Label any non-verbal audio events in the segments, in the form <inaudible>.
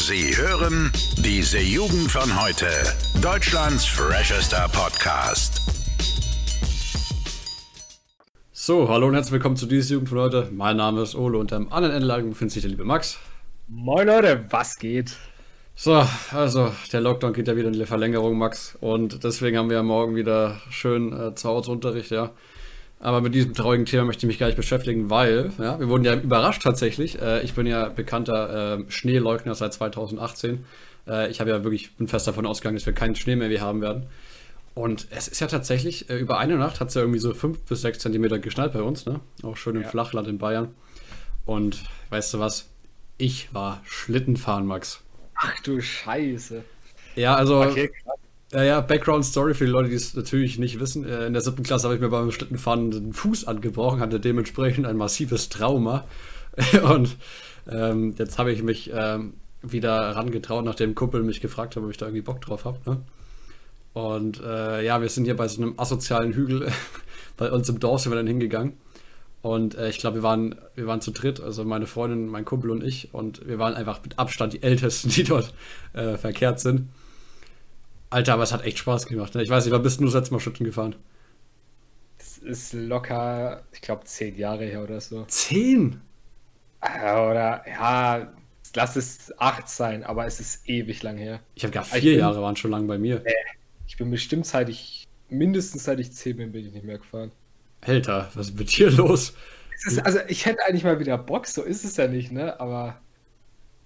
Sie hören diese Jugend von heute. Deutschlands freshester Podcast. So, hallo und herzlich willkommen zu dieser Jugend von heute. Mein Name ist Ole und am anderen Ende der Leitung befindet sich der liebe Max. Moin Leute, was geht? So, also der Lockdown geht ja wieder in die Verlängerung, Max. Und deswegen haben wir ja morgen wieder schön äh, zu Hause Unterricht, ja. Aber mit diesem traurigen Thema möchte ich mich gar nicht beschäftigen, weil, ja, wir wurden ja überrascht tatsächlich. Äh, ich bin ja bekannter äh, Schneeleugner seit 2018. Äh, ich habe ja wirklich, bin fest davon ausgegangen, dass wir keinen Schnee mehr wie haben werden. Und es ist ja tatsächlich, äh, über eine Nacht hat es ja irgendwie so 5 bis 6 Zentimeter geschneit bei uns, ne? Auch schön im Ja. Flachland in Bayern. Und weißt du was? Ich war Schlittenfahren, Max. Ach du Scheiße. Ja, also. Okay. Ja, ja, Background Story für die Leute, die es natürlich nicht wissen. Äh, In der siebten Klasse habe ich mir beim Schlittenfahren den Fuß angebrochen, hatte dementsprechend ein massives Trauma. <laughs> Und ähm, jetzt habe ich mich ähm, wieder herangetraut, nachdem Kumpel mich gefragt hat, ob ich da irgendwie Bock drauf habe. Ne? Und äh, ja, wir sind hier bei so einem asozialen Hügel <laughs> bei uns im Dorf sind wir dann hingegangen. Und äh, ich glaube, wir waren, wir waren zu dritt, also meine Freundin, mein Kumpel und ich. Und wir waren einfach mit Abstand die Ältesten, <laughs> die dort äh, verkehrt sind. Alter, aber es hat echt Spaß gemacht. Ne? Ich weiß nicht, wann bist du das letzte Mal Schlitten gefahren? Das ist locker, ich glaube, zehn Jahre her oder so. Zehn? Äh, Oder ja, lass es acht sein, aber es ist ewig lang her. Ich habe gar Ich vier bin- Jahre waren schon lang bei mir. Ich bin bestimmt seit ich, mindestens seit ich zehn bin, bin ich nicht mehr gefahren. Alter, was ist mit dir los? Es ist, also ich hätte eigentlich mal wieder Bock, so ist es ja nicht, ne? Aber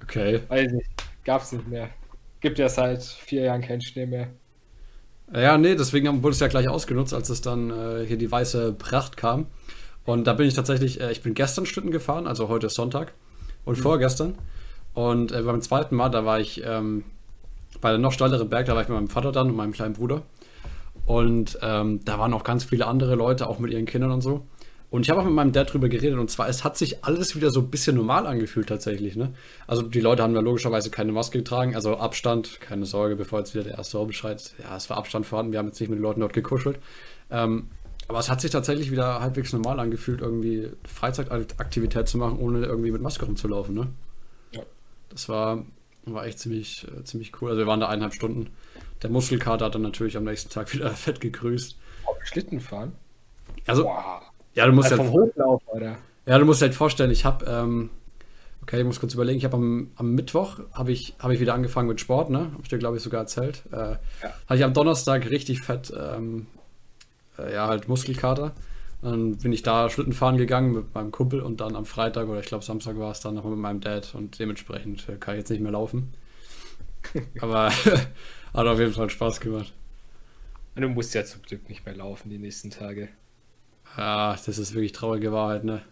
Okay. weiß ich nicht, gab's nicht mehr. Gibt ja seit vier Jahren keinen Schnee mehr. Ja, nee, deswegen haben- wurde es ja gleich ausgenutzt, als es dann äh, hier die weiße Pracht kam. Und da bin ich tatsächlich, äh, ich bin gestern Schlitten gefahren, also heute ist Sonntag und vorgestern. Und äh, beim zweiten Mal, da war ich ähm, bei der noch steileren Berg, da war ich mit meinem Vater dann und meinem kleinen Bruder. Und ähm, da waren auch ganz viele andere Leute, auch mit ihren Kindern und so. Und ich habe auch mit meinem Dad drüber geredet und zwar, es hat sich alles wieder so ein bisschen normal angefühlt tatsächlich. Ne? Also die Leute haben ja logischerweise keine Maske getragen, also Abstand, keine Sorge, bevor jetzt wieder der erste Raum schreit. Ja, es war Abstand vorhanden, wir haben jetzt nicht mit den Leuten dort gekuschelt. Ähm, aber es hat sich tatsächlich wieder halbwegs normal angefühlt, irgendwie Freizeitaktivität zu machen, ohne irgendwie mit Maske rumzulaufen. Ne? Ja. Das war, war echt ziemlich, äh, ziemlich cool. Also wir waren da eineinhalb Stunden. Der Muskelkater hat dann natürlich am nächsten Tag <laughs> wieder fett gegrüßt. Auf Schlitten fahren? Also, Boah. Ja, du musst halt, vom Hochlauf, oder? ja, du musst dir halt vorstellen, ich habe, ähm, okay, ich muss kurz überlegen, ich habe am, am Mittwoch, habe ich, hab ich wieder angefangen mit Sport, ne? Habe ich dir, glaube ich, sogar erzählt. Äh, Hatte ich am Donnerstag richtig fett, ähm, äh, ja, halt Muskelkater. Dann bin ich da Schlitten fahren gegangen mit meinem Kumpel und dann am Freitag oder ich glaube Samstag war es dann noch mit meinem Dad und dementsprechend äh, kann ich jetzt nicht mehr laufen. <laughs> Aber <laughs> hat auf jeden Fall Spaß gemacht. Du musst ja zum Glück nicht mehr laufen die nächsten Tage. Ja, das ist wirklich traurige Wahrheit, ne?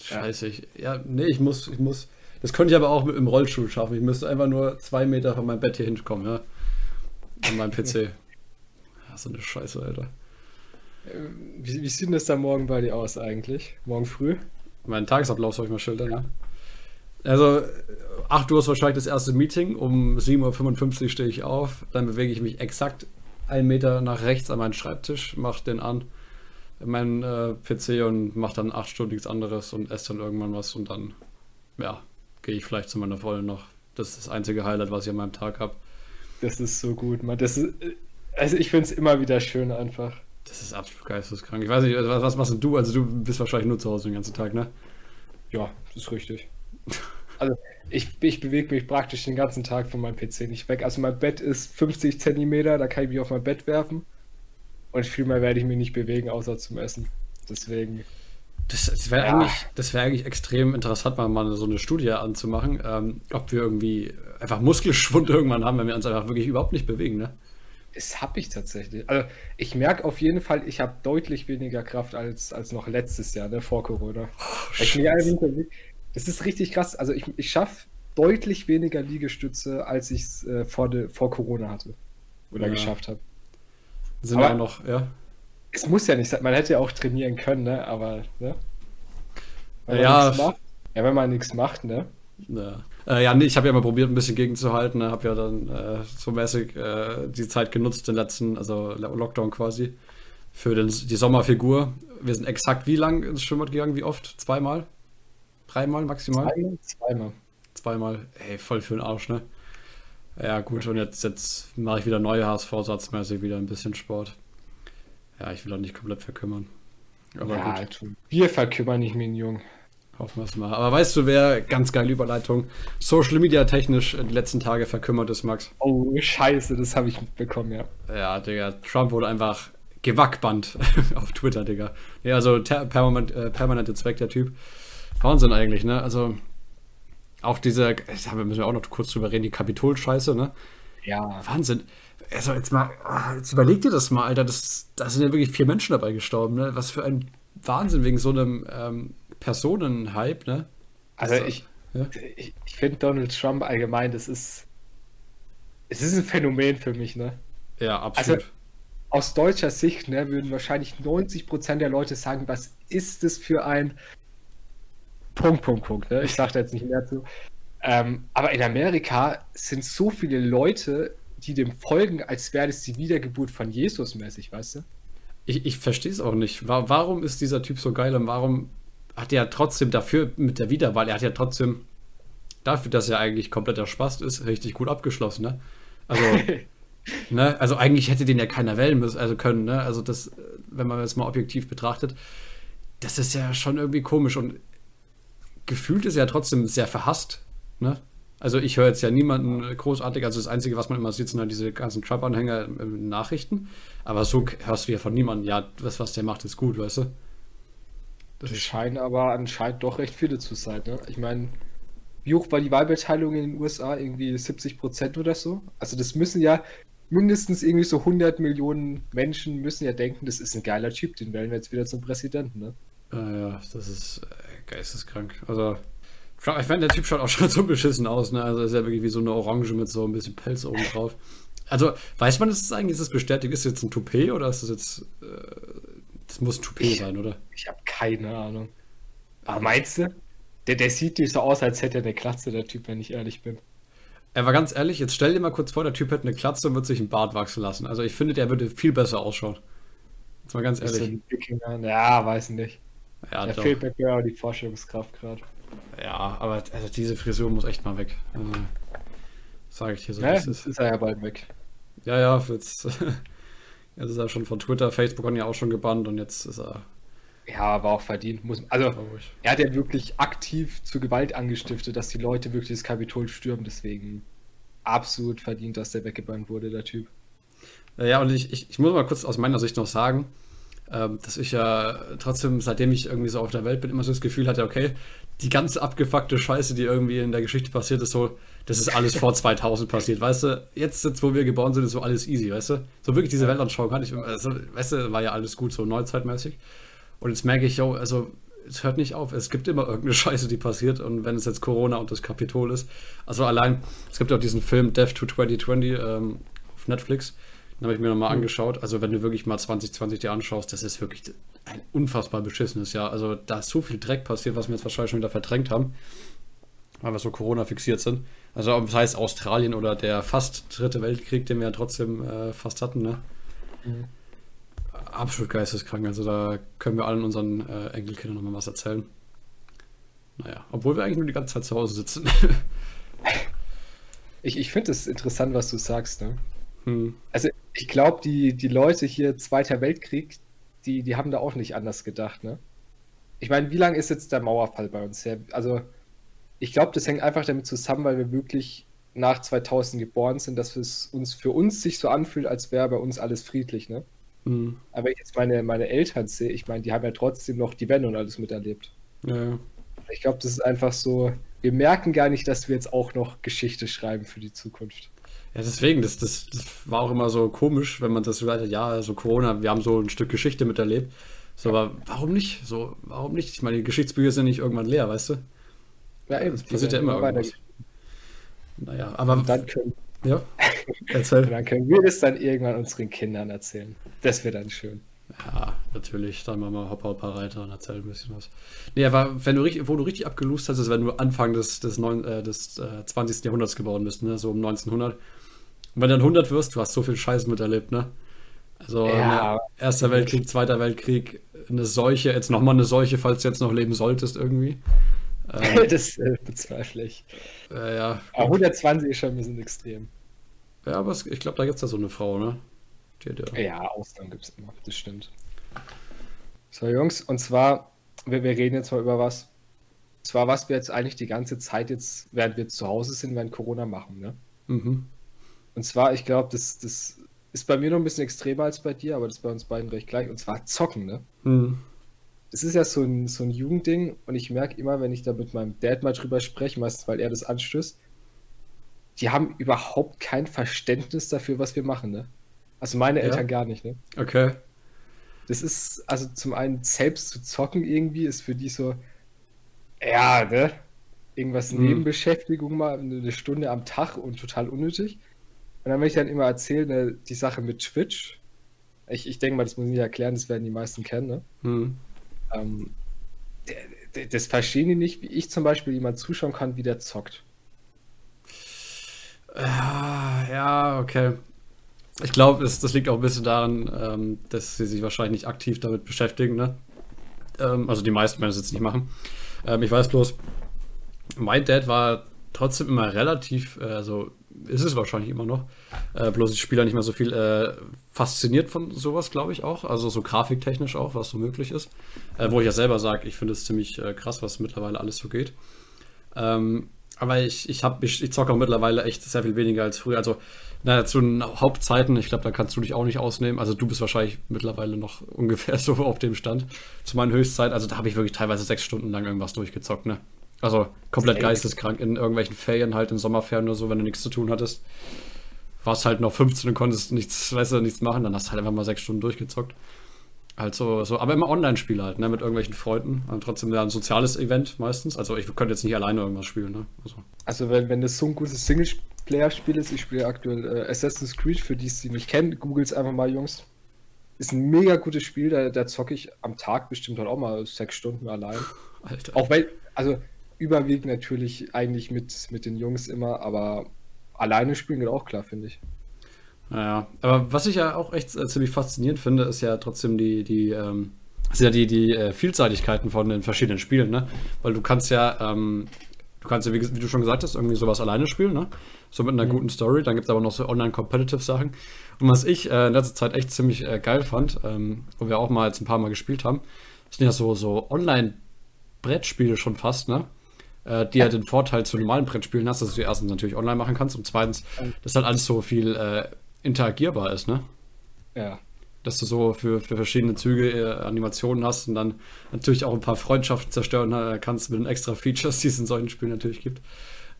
Scheiße, ich, ja, nee, ich muss, ich muss, das könnte ich aber auch mit im Rollstuhl schaffen. Ich müsste einfach nur zwei Meter von meinem Bett hier hinkommen, ja? An meinem PC. <laughs> Ja, so eine Scheiße, Alter. Wie, wie sieht denn das da morgen bei dir aus eigentlich? Morgen früh? Meinen Tagesablauf soll ich mal schildern, ja? Also, 8 Uhr ist wahrscheinlich das erste Meeting. Um 7.55 Uhr stehe ich auf. Dann bewege ich mich exakt einen Meter nach rechts an meinen Schreibtisch, mache den an, meinen äh, PC und mache dann acht Stunden nichts anderes und esse dann irgendwann was und dann, ja, gehe ich vielleicht zu meiner Freundin noch. Das ist das einzige Highlight, was ich an meinem Tag habe. Das ist so gut, Mann. Das ist, also ich finde es immer wieder schön einfach. Das ist absolut geisteskrank. Ich weiß nicht, was, was machst du? Also, du bist wahrscheinlich nur zu Hause den ganzen Tag, ne? Ja, das ist richtig. Also ich, ich bewege mich praktisch den ganzen Tag von meinem PC nicht weg. Also mein Bett ist 50 Zentimeter, da kann ich mich auf mein Bett werfen. Und viel mehr werde ich mich nicht bewegen, außer zum Essen. Deswegen. Das, das wäre Ja. eigentlich, das wäre eigentlich extrem interessant, mal, mal so eine Studie anzumachen, ähm, ob wir irgendwie einfach Muskelschwund <laughs> irgendwann haben, wenn wir uns einfach wirklich überhaupt nicht bewegen, ne? Das habe ich tatsächlich. Also ich merke auf jeden Fall, ich habe deutlich weniger Kraft als, als noch letztes Jahr, ne, vor Corona. ich nicht- das ist richtig krass. Also ich, ich schaffe deutlich weniger Liegestütze, als ich es äh, vor, de, vor Corona hatte. Oder Ja. geschafft habe. Sind Aber- ja noch, ja. Es muss ja nicht sein. Man hätte ja auch trainieren können, ne? Aber, ne? Wenn man Ja. nichts macht, ja, wenn man nichts macht, ne? Ja, äh, ja nee, ich habe ja mal probiert, ein bisschen gegenzuhalten. Ne? Habe ja dann äh, so mäßig äh, die Zeit genutzt, den letzten, also Lo- Lockdown quasi, für den, die Sommerfigur. Wir sind exakt wie lang ins Schwimmbad gegangen? Wie oft? Zweimal? Dreimal maximal? Zweimal? Zweimal. zweimal. Ey, voll für den Arsch, ne? Ja, gut, und jetzt, jetzt mache ich wieder neue HSV-satzmäßig wieder ein bisschen Sport. Ja, ich will auch nicht komplett verkümmern. Aber ja, gut. Wir verkümmern nicht, mein Jung. Hoffen wir es mal. Aber weißt du, wer ganz geile Überleitung Social Media technisch die letzten Tage verkümmert ist, Max? Oh, scheiße, das habe ich mitbekommen, ja. Ja, Digga, Trump wurde einfach gewackbannt <laughs> auf Twitter, Digga. Ja, also permanent, äh, permanent jetzt weg, der Typ. Wahnsinn eigentlich, ne? Also auch diese, da müssen wir auch noch kurz drüber reden, die Kapitol-Scheiße, ne? Ja. Wahnsinn. Also jetzt mal, ah, jetzt überleg dir das mal, Alter, das, da sind ja wirklich vier Menschen dabei gestorben, ne? Was für ein Wahnsinn wegen so einem ähm, Personenhype, ne? Also, also ich, ja? ich, ich finde Donald Trump allgemein, das ist, es ist ein Phänomen für mich, ne? Ja, absolut. Also, aus deutscher Sicht ne, würden wahrscheinlich 90% der Leute sagen, was ist das für ein Punkt, Punkt, Punkt. Ne? Ich sage da jetzt nicht mehr zu. Ähm, aber in Amerika sind so viele Leute, die dem folgen, als wäre das die Wiedergeburt von Jesus mäßig, weißt du? Ich, ich verstehe es auch nicht. Warum ist dieser Typ so geil und warum hat er trotzdem dafür mit der Wiederwahl, er hat ja trotzdem dafür, dass er eigentlich kompletter Spast ist, richtig gut abgeschlossen, ne? Also, <laughs> ne? Also eigentlich hätte den ja keiner wählen müssen, also können, ne? Also das, wenn man das mal objektiv betrachtet, das ist ja schon irgendwie komisch und gefühlt ist er ja trotzdem sehr verhasst. Ne? Also ich höre jetzt ja niemanden großartig, also das Einzige, was man immer sieht, sind halt diese ganzen Trump-Anhänger in Nachrichten. Aber so hörst du ja von niemandem, ja, das, was der macht, ist gut, weißt du? Das, das scheinen aber anscheinend doch recht viele zu sein, ne? Ich meine, wie hoch war die Wahlbeteiligung in den USA? Irgendwie 70 Prozent oder so? Also das müssen ja mindestens irgendwie so 100 Millionen Menschen müssen ja denken, das ist ein geiler Typ, den wählen wir jetzt wieder zum Präsidenten, ne? Ja, ja, das ist geisteskrank. Also, ich meine, der Typ schaut auch <laughs> schon so beschissen aus, ne? Also ist ja wirklich wie so eine Orange mit so ein bisschen Pelz oben drauf. Also, weiß man, ist das eigentlich, ist das bestätigt? Ist das jetzt ein Toupet oder ist das jetzt. Äh, das muss ein Toupet ich, sein, oder? Ich habe keine Ahnung. Aber meinst du? Der, der sieht nicht so aus, als hätte er eine Klatze, der Typ, wenn ich ehrlich bin. Er war ganz ehrlich, jetzt stell dir mal kurz vor, der Typ hätte eine Klatze und würde sich einen Bart wachsen lassen. Also ich finde, der würde viel besser ausschauen. Jetzt mal ganz ehrlich. Ja, weiß nicht. Ja, da fehlt mir ja die Vorstellungskraft gerade. Ja, aber also diese Frisur muss echt mal weg. Also, Sage ich dir so. Ja, das ist, ist er ja bald weg. Ja, ja, jetzt, <laughs> jetzt ist er schon von Twitter, Facebook haben ja auch schon gebannt und jetzt ist er. Ja, war auch verdient. Muss, also, er hat ja wirklich aktiv zur Gewalt angestiftet, dass die Leute wirklich das Kapitol stürmen. Deswegen absolut verdient, dass der weggebannt wurde, der Typ. Ja, und ich, ich, ich muss mal kurz aus meiner Sicht noch sagen, dass ich ja trotzdem, seitdem ich irgendwie so auf der Welt bin, immer so das Gefühl hatte, okay, die ganze abgefuckte Scheiße, die irgendwie in der Geschichte passiert ist, so, das ist alles vor <laughs> 2000 passiert, weißt du? Jetzt, jetzt, wo wir geboren sind, ist so alles easy, weißt du? So wirklich diese Weltanschauung hatte ich, also, weißt du, war ja alles gut, so neuzeitmäßig. Und jetzt merke ich, yo, also, es hört nicht auf. Es gibt immer irgendeine Scheiße, die passiert. Und wenn es jetzt Corona und das Kapitol ist. Also allein, es gibt auch diesen Film Death to 2020 ähm, auf Netflix. Den habe ich mir nochmal mhm. angeschaut. Also, wenn du wirklich mal 2020 dir anschaust, das ist wirklich ein unfassbar beschissenes Jahr. Also, da ist so viel Dreck passiert, was wir jetzt wahrscheinlich schon wieder verdrängt haben, weil wir so Corona fixiert sind. Also, das heißt Australien oder der fast dritte Weltkrieg, den wir ja trotzdem äh, fast hatten, ne? Mhm. Absolut geisteskrank. Also, da können wir allen unseren äh, Enkelkindern nochmal was erzählen. Naja, obwohl wir eigentlich nur die ganze Zeit zu Hause sitzen. ich ich finde es interessant, was du sagst, ne? Hm. Also ich glaube, die, die Leute hier, Zweiter Weltkrieg, die, die haben da auch nicht anders gedacht, ne? Ich meine, wie lange ist jetzt der Mauerfall bei uns her? Also, ich glaube, das hängt einfach damit zusammen, weil wir wirklich nach 2000 geboren sind, dass es uns für uns sich so anfühlt, als wäre bei uns alles friedlich, ne? Mhm. Aber ich jetzt meine, meine Eltern sehe, ich meine, die haben ja trotzdem noch die Wende und alles miterlebt. Ja. Ich glaube, das ist einfach so, wir merken gar nicht, dass wir jetzt auch noch Geschichte schreiben für die Zukunft. Ja, deswegen, das, das, das war auch immer so komisch, wenn man das so sagt, ja, also Corona, wir haben so ein Stück Geschichte miterlebt. So, aber warum nicht? So, warum nicht? Ich meine, die Geschichtsbücher sind nicht irgendwann leer, weißt du? Ja, eben. Das passiert ja immer irgendwas. Naja, aber. Und dann können, ja, erzähl. <laughs> dann können wir das dann irgendwann unseren Kindern erzählen. Das wäre dann schön. Ja, natürlich. Dann machen wir Hopper, Hopper, Reiter und erzählen ein bisschen was. Nee, aber wenn du richtig, wo du richtig abgelust hast, ist, wenn du Anfang des, des, neun, äh, des äh, 20. Jahrhunderts geboren bist, ne? so um 1900. Und wenn du dann 100 wirst, du hast so viel Scheiß miterlebt, ne? Also ja. Erster Weltkrieg, Zweiter Weltkrieg, eine Seuche, jetzt nochmal eine Seuche, falls du jetzt noch leben solltest irgendwie. <laughs> Ähm, das äh, bezweifle ich. Äh, ja. Aber 120 ist schon ein bisschen extrem. Ja, aber es, ich glaube, da gibt es ja so eine Frau, ne? Die, die, ja, Ausnahmen gibt es immer, das stimmt. So, Jungs, und zwar, wir, wir reden jetzt mal über was. Und zwar, was wir jetzt eigentlich die ganze Zeit jetzt, während wir zu Hause sind, während Corona machen, ne? Mhm. Und zwar, ich glaube, das, das ist bei mir noch ein bisschen extremer als bei dir, aber das ist bei uns beiden recht gleich. Und zwar zocken, ne? Mhm. Es ist ja so ein, so ein Jugendding und ich merke immer, wenn ich da mit meinem Dad mal drüber spreche, meistens weil er das anstößt, die haben überhaupt kein Verständnis dafür, was wir machen, ne? Also meine ja. Eltern gar nicht, ne? Okay. Das ist, also zum einen selbst zu zocken irgendwie, ist für die so, ja, ne? Irgendwas mhm. Nebenbeschäftigung mal eine Stunde am Tag und total unnötig. Und dann möchte ich dann immer erzählen, ne, die Sache mit Twitch. Ich, ich denke mal, das muss ich nicht erklären, das werden die meisten kennen, ne? Mhm. Ähm, das verstehen die nicht, wie ich zum Beispiel jemand zuschauen kann, wie der zockt. Ja, ja, okay. Ich glaube, das liegt auch ein bisschen daran, ähm, dass sie sich wahrscheinlich nicht aktiv damit beschäftigen. Ne? Ähm, also die meisten werden es jetzt nicht machen. Ähm, ich weiß bloß, mein Dad war trotzdem immer relativ, äh, also ist es wahrscheinlich immer noch, äh, bloß ich spiele nicht mehr so viel, äh, fasziniert von sowas, glaube ich auch. Also so grafiktechnisch auch, was so möglich ist. Äh, wo ich ja selber sage, ich finde es ziemlich äh, krass, was mittlerweile alles so geht. Ähm, aber ich, ich, ich, ich zocke auch mittlerweile echt sehr viel weniger als früher. Also naja, zu den Hauptzeiten, ich glaube, da kannst du dich auch nicht ausnehmen. Also du bist wahrscheinlich mittlerweile noch <laughs> ungefähr so auf dem Stand. Zu meiner Höchstzeit, also da habe ich wirklich teilweise sechs Stunden lang irgendwas durchgezockt, ne? Also komplett geisteskrank in irgendwelchen Ferien, halt in Sommerferien oder so, wenn du nichts zu tun hattest. Warst halt noch 15 und konntest nichts, weißt du, nichts machen, dann hast du halt einfach mal sechs Stunden durchgezockt. Halt so, so aber immer Online-Spiele halt, ne, mit irgendwelchen Freunden. Und trotzdem ja ein soziales Event meistens. Also ich könnte jetzt nicht alleine irgendwas spielen, ne? Also, also wenn, wenn das so ein gutes Singlespiel Player-Spiel ist. Ich spiele aktuell äh, Assassin's Creed, für die es die nicht kennen. Googles einfach mal, Jungs. Ist ein mega gutes Spiel, da, da zocke ich am Tag bestimmt halt auch mal sechs Stunden allein. <laughs> Alter. Auch weil, also überwiegend natürlich eigentlich mit, mit den Jungs immer, aber alleine spielen geht auch klar, finde ich. Naja, aber was ich ja auch echt äh, ziemlich faszinierend finde, ist ja trotzdem die, die, ähm, ja die, die äh, Vielseitigkeiten von den verschiedenen Spielen, ne? Weil du kannst ja, ähm, du kannst ja, wie, wie, du schon gesagt hast, irgendwie sowas alleine spielen, ne? so mit einer mhm. guten Story. Dann gibt es aber noch so Online-Competitive-Sachen. Und was ich äh, in letzter Zeit echt ziemlich äh, geil fand, ähm, wo wir auch mal jetzt ein paar Mal gespielt haben, sind ja so, so Online-Brettspiele schon fast, ne? Äh, die ja den Vorteil zu normalen Brettspielen hast, dass du erstens natürlich online machen kannst und zweitens, dass halt alles so viel äh, interagierbar ist, ne? Ja. Dass du so für, für verschiedene Züge äh, Animationen hast und dann natürlich auch ein paar Freundschaften zerstören äh, kannst mit den extra Features, die es in solchen Spielen natürlich gibt.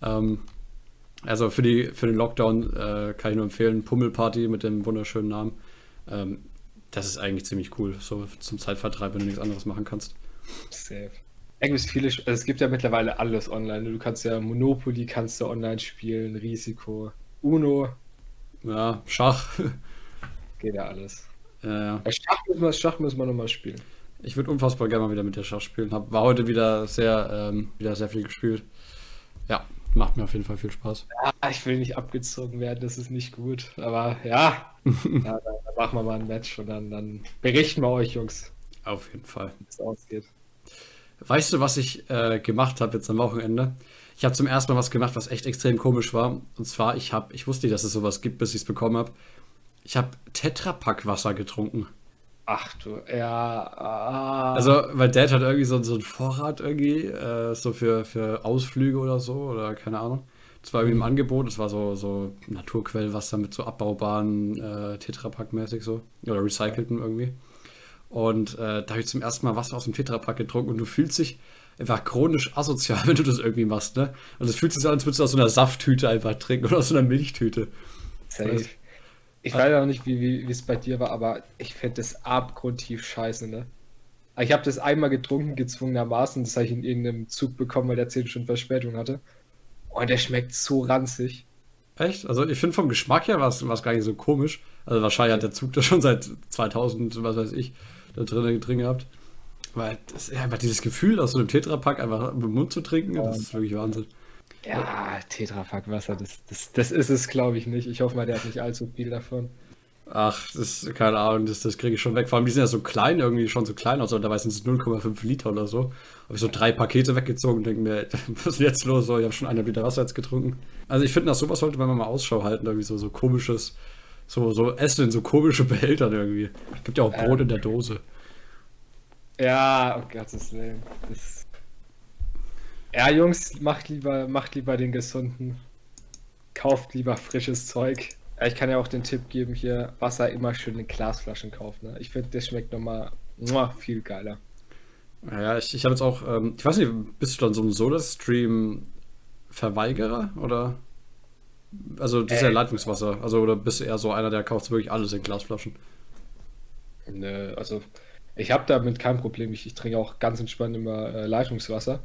Ähm, also für, die, für den Lockdown äh, kann ich nur empfehlen, Pummelparty mit dem wunderschönen Namen. Ähm, das ist eigentlich ziemlich cool, so zum Zeitvertreib, wenn du nichts anderes machen kannst. Safe. Eigentlich viele, also es gibt ja mittlerweile alles online. Du kannst ja Monopoly kannst du online spielen, Risiko, Uno. Ja, Schach. Geht ja alles. Ja, ja. Schach, müssen wir, Schach müssen wir nochmal spielen. Ich würde unfassbar gerne mal wieder mit der Schach spielen. Hab, war heute wieder sehr, ähm, wieder sehr viel gespielt. Ja, Macht mir auf jeden Fall viel Spaß. Ja, ich will nicht abgezogen werden, das ist nicht gut. Aber ja, <laughs> ja dann, dann, machen wir mal ein Match und dann, dann berichten wir euch, Jungs. Auf jeden Fall. Wie es ausgeht. Weißt du, was ich äh, gemacht habe jetzt am Wochenende? Ich habe zum ersten Mal was gemacht, was echt extrem komisch war. Und zwar, ich habe, ich wusste nicht, dass es sowas gibt, bis ich es bekommen habe. Ich habe Tetrapack Wasser getrunken. Ach du, ja. Ah. Also, weil Dad hat irgendwie so, so einen Vorrat irgendwie, äh, so für, für Ausflüge oder so, oder keine Ahnung. Das war irgendwie im. Angebot, das war so, so Naturquellwasser mit so abbaubaren äh, Tetrapack-mäßig so. Oder recycelten irgendwie. Und äh, da habe ich zum ersten Mal Wasser aus dem Tetrapack getrunken und du fühlst dich einfach chronisch asozial, <laughs> wenn du das irgendwie machst, ne? Also es fühlt sich an, als würdest du aus so einer Safttüte einfach trinken oder aus so einer Milchtüte. Safe. Ich weiß auch nicht, wie es bei dir war, aber ich finde das abgrundtief scheiße, ne? Ich habe das einmal getrunken, gezwungenermaßen. Das habe ich in irgendeinem Zug bekommen, weil der 10 Stunden Verspätung hatte. Und der schmeckt so ranzig. Echt? Also ich finde vom Geschmack her war es gar nicht so komisch. Also wahrscheinlich hat der Zug das schon seit 2000, was weiß ich, da drin, drin gehabt. Weil das, ja, einfach dieses Gefühl aus so einem Tetrapack einfach im Mund zu trinken, das ist wirklich Wahnsinn. Ja, Tetrapack Wasser, das, das, das ist es, glaube ich, nicht. Ich hoffe mal, der hat nicht allzu viel davon. Ach, das ist keine Ahnung, das, das kriege ich schon weg. Vor allem, die sind ja so klein, irgendwie schon so klein aus, und dabei sind es 0,5 Liter oder so. Habe ich so drei Pakete weggezogen und denke mir, <laughs> was ist jetzt los? So, ich habe schon eine Liter Wasser jetzt getrunken. Also ich finde, nach sowas sollte man mal Ausschau halten, irgendwie so, so komisches, so, so Essen in so komische Behältern irgendwie. Gibt ja auch Brot ähm. in der Dose. Ja, um Gottes Willen. Das... Ja, Jungs, macht lieber, macht lieber den gesunden. Kauft lieber frisches Zeug. Ja, ich kann ja auch den Tipp geben, hier Wasser immer schön in Glasflaschen kaufen. Ne? Ich finde, das schmeckt nochmal viel geiler. Ja, ich, ich habe jetzt auch, ähm, ich weiß nicht, bist du dann so ein Soda-Stream-Verweigerer oder? Also, das ist ja äh. Leitungswasser. Also, oder bist du eher so einer, der kauft wirklich alles in Glasflaschen? Nö, also ich habe damit kein Problem. Ich, ich, trinke auch ganz entspannt immer äh, Leitungswasser.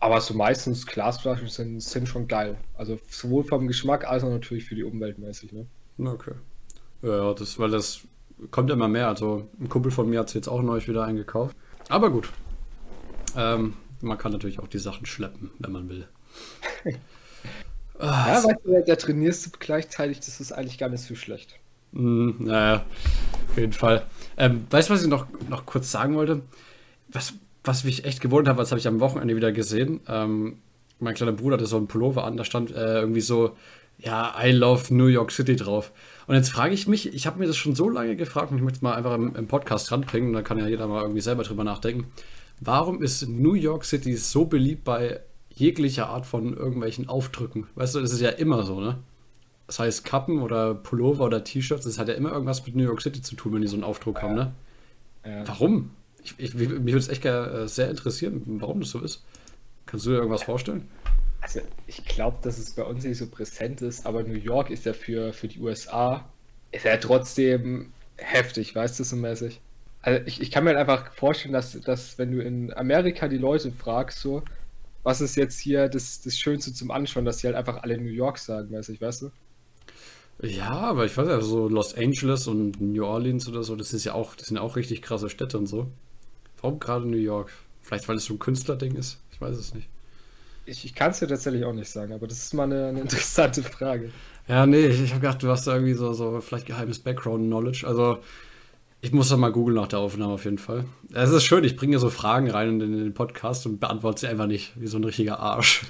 Aber so meistens Glasflaschen sind, sind schon geil. Also sowohl vom Geschmack als auch natürlich für die Umwelt mäßig. Ne? Okay. Ja, das, weil das kommt ja immer mehr. Also ein Kumpel von mir hat es jetzt auch neu wieder eingekauft. Aber gut. Ähm, man kann natürlich auch die Sachen schleppen, wenn man will. <laughs> ah, ja, weißt du, der trainierst du gleichzeitig, das ist eigentlich gar nicht so schlecht. Mm, naja, auf jeden Fall. Ähm, weißt du, was ich noch, noch kurz sagen wollte? Was, was mich echt gewundert hat, was habe ich am Wochenende wieder gesehen. Ähm, mein kleiner Bruder hatte so einen Pullover an, da stand äh, irgendwie so, ja, I love New York City drauf. Und jetzt frage ich mich, ich habe mir das schon so lange gefragt und ich möchte es mal einfach im, im Podcast ranbringen, da kann ja jeder mal irgendwie selber drüber nachdenken. Warum ist New York City so beliebt bei jeglicher Art von irgendwelchen Aufdrücken? Weißt du, das ist ja immer so, ne? Das heißt Kappen oder Pullover oder T-Shirts, das hat ja immer irgendwas mit New York City zu tun, wenn die so einen Aufdruck ja. haben, ne? Ja. Warum? Ich, ich, mich würde es echt äh, sehr interessieren, warum das so ist. Kannst du dir irgendwas vorstellen? Also ich glaube, dass es bei uns nicht so präsent ist, aber New York ist ja für, für die USA, ist ja trotzdem heftig, weißt du so mäßig. Also ich, ich kann mir halt einfach vorstellen, dass, dass wenn du in Amerika die Leute fragst, so, was ist jetzt hier das, das Schönste zum Anschauen, dass sie halt einfach alle New York sagen, mäßig, weißt du? Ja, aber ich weiß ja, so Los Angeles und New Orleans oder so, das ist ja auch, das sind auch richtig krasse Städte und so. Warum gerade New York? Vielleicht, weil es so ein Künstlerding ist? Ich weiß es nicht. Ich, ich kann es dir tatsächlich auch nicht sagen, aber das ist mal eine, eine <laughs> interessante Frage. Ja, nee, ich, ich habe gedacht, du hast da irgendwie so, so vielleicht geheimes Background-Knowledge. Also, ich muss da mal googeln nach der Aufnahme auf jeden Fall. Es ist schön, ich bringe so Fragen rein in den, Podcast und beantworte sie einfach nicht, wie so ein richtiger Arsch.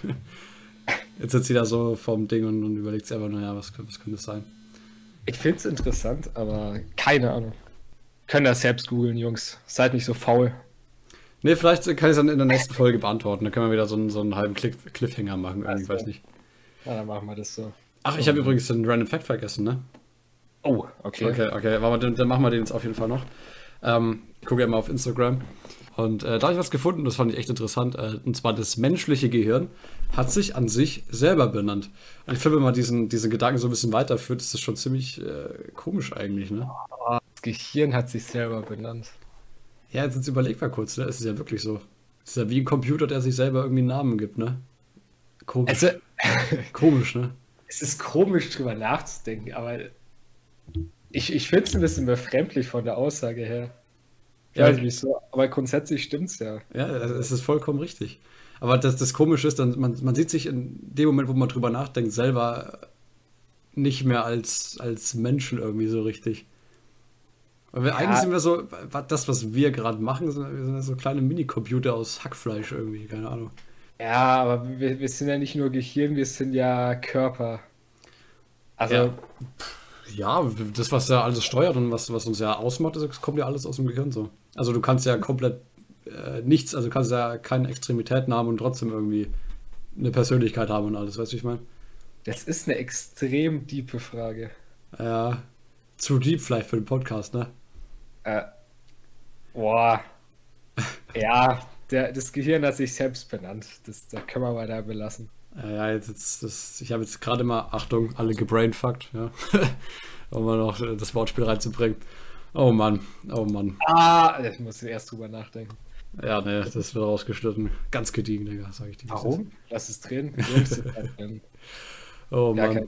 <laughs> Jetzt sitzt sie da so vorm Ding und, und überlegt sich einfach, naja, was, was könnte das sein? Ich finde es interessant, aber keine Ahnung. Können das selbst googeln, Jungs. Seid nicht so faul. Nee, vielleicht kann ich es dann in der nächsten Folge beantworten. Dann können wir wieder so einen, so einen halben Cliff Cliffhanger machen, irgendwie, also, weiß nicht. Ja, dann machen wir das so. Ach, ich habe übrigens den Random Fact vergessen, ne? Oh, okay. Okay, okay. Dann, dann machen wir den jetzt auf jeden Fall noch. Ähm, gucke ja mal auf Instagram. Und äh, da habe ich was gefunden, das fand ich echt interessant. Äh, und zwar das menschliche Gehirn hat sich an sich selber benannt. Und ich finde, wenn man diesen, diesen Gedanken so ein bisschen weiterführt, ist das schon ziemlich äh, komisch eigentlich, ne? Das Gehirn hat sich selber benannt. Ja, jetzt überleg mal kurz, ne? Es ist ja wirklich so. Es ist ja wie ein Computer, der sich selber irgendwie einen Namen gibt, ne? Komisch. Also, komisch, ne? <laughs> Es ist komisch, drüber nachzudenken, aber ich, ich finde es ein bisschen befremdlich von der Aussage her. Ja, weiß nicht so, aber grundsätzlich stimmt es ja. Ja, es ist vollkommen richtig. Aber das, das Komische ist, dann, man, man sieht sich in dem Moment, wo man drüber nachdenkt, selber nicht mehr als, als Menschen irgendwie so richtig. Weil wir, ja. eigentlich sind wir so, das, was wir gerade machen, sind, wir sind so kleine Minicomputer aus Hackfleisch irgendwie, keine Ahnung. Ja, aber wir, wir sind ja nicht nur Gehirn, wir sind ja Körper. Also. Ja. Ja, das, was ja alles steuert und was, was uns ja ausmacht, das kommt ja alles aus dem Gehirn so. Also du kannst ja komplett äh, nichts, also kannst ja keine Extremitäten haben und trotzdem irgendwie eine Persönlichkeit haben und alles, weißt du, ich meine? Das ist eine extrem diepe Frage. Ja, zu deep vielleicht für den Podcast, ne? Äh, boah. <laughs> ja, der, das Gehirn hat sich selbst benannt. Das, da können wir mal da belassen. Ja, jetzt, jetzt das, ich habe jetzt gerade mal, Achtung, alle gebrainfuckt, ja. <laughs> um mal noch das Wortspiel reinzubringen. Oh Mann, oh Mann. Ah, ich muss erst drüber nachdenken. Ja, ne, das wird rausgeschnitten. Ganz gediegen, Digga, sag ich dir. Warum? Lass es drin. <laughs> oh Mann. Ja,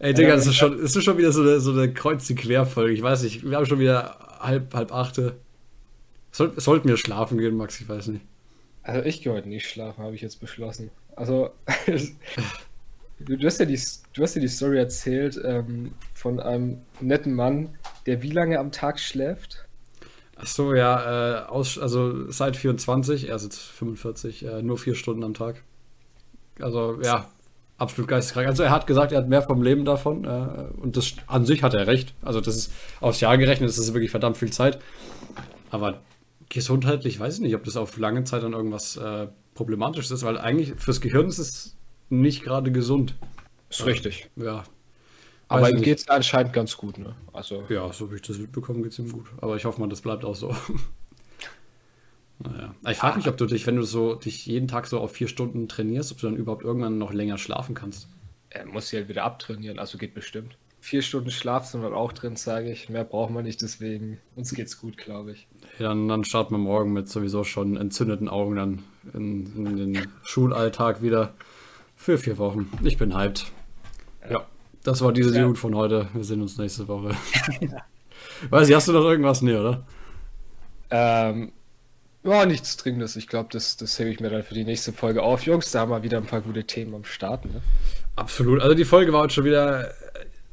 Ey, Digga, das ist schon, das ist schon wieder so eine, so eine kreuz querfolge Ich weiß nicht, wir haben schon wieder halb, halb achte. Soll, sollten wir schlafen gehen, Max? Ich weiß nicht. Also ich gehe heute nicht schlafen, habe ich jetzt beschlossen. Also <laughs> Du, hast ja die, du hast ja die Story erzählt ähm, von einem netten Mann, der wie lange am Tag schläft? Ach so, ja, äh, aus, also seit 24, er ist jetzt 45, äh, nur vier Stunden am Tag. Also ja, absolut geisteskrank. Also er hat gesagt, er hat mehr vom Leben davon äh, und das an sich hat er recht. Also das ist aufs Jahr gerechnet, das ist wirklich verdammt viel Zeit. Aber gesundheitlich weiß ich nicht, ob das auf lange Zeit dann irgendwas äh, problematisch ist, weil eigentlich fürs Gehirn ist es nicht gerade gesund. Ist richtig. Ja. Aber ihm geht es anscheinend ganz gut, ne? Also. Ja, so wie ich das mitbekomme, geht es ihm gut. Aber ich hoffe mal, das bleibt auch so. <laughs> naja. Ich frage mich, ob du dich, wenn du so dich jeden Tag so auf vier Stunden trainierst, ob du dann überhaupt irgendwann noch länger schlafen kannst. Er muss sich halt wieder abtrainieren, also geht bestimmt. Vier Stunden Schlaf sind halt auch drin, sage ich. Mehr brauchen wir nicht, deswegen uns geht's gut, glaube ich. Ja, dann, dann starten wir morgen mit sowieso schon entzündeten Augen dann in, in den Schulalltag wieder für vier Wochen. Ich bin hyped. Ja. ja. Das war diese ja. von heute. Wir sehen uns nächste Woche. <laughs> Weiß ich, hast du noch irgendwas? Nee, oder? Ähm, ja, nichts Dringendes. Ich glaube, das, das hebe ich mir dann für die nächste Folge auf. Jungs, da haben wir wieder ein paar gute Themen am Start. Ne? Absolut. Also die Folge war heute schon wieder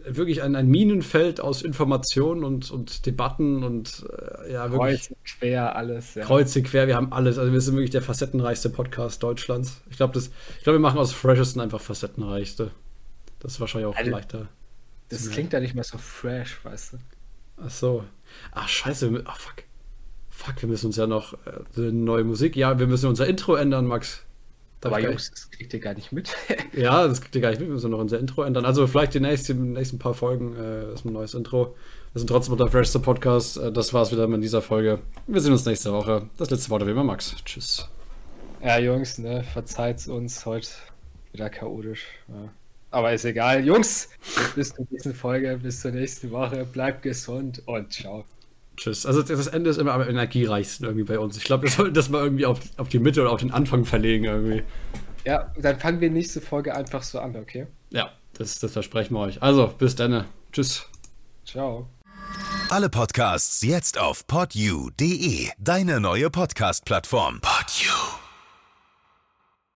wirklich ein, ein Minenfeld aus Informationen und, und Debatten und äh, ja, wirklich. Kreuze quer, alles. Ja. Kreuze quer, wir haben alles. Also wir sind wirklich der facettenreichste Podcast Deutschlands. Ich glaube, glaub, wir machen aus Freshesten einfach facettenreichste. Das ist wahrscheinlich auch also, leichter. Das klingt ja nicht mehr so fresh, weißt du. Ach so. Ach, scheiße. Ach, fuck. Fuck, wir müssen uns ja noch äh, neue Musik. Ja, wir müssen unser Intro ändern, Max. Darf Aber Jungs, das kriegt ihr gar nicht mit. <laughs> ja, das kriegt ihr gar nicht mit. Wir müssen noch unser Intro ändern. Also vielleicht die nächsten, nächsten paar Folgen äh, ist ein neues Intro. Wir sind trotzdem unter Freshster Podcast. Äh, das war's wieder mit dieser Folge. Wir sehen uns nächste Woche. Das letzte Wort wie immer, Max. Tschüss. Ja, Jungs, ne, verzeiht uns heute wieder chaotisch. Ja. Aber ist egal. Jungs, <laughs> bis zur nächsten Folge, bis zur nächsten Woche. Bleibt gesund und ciao. Tschüss. Also das Ende ist immer am energiereichsten irgendwie bei uns. Ich glaube, wir sollten das mal irgendwie auf, auf die Mitte oder auf den Anfang verlegen irgendwie. Ja, dann fangen wir nächste Folge einfach so an, okay? Ja, das, das versprechen wir euch. Also, bis dann. Tschüss. Ciao. Alle Podcasts jetzt auf podyou.de, deine neue Podcast-Plattform. Podyou.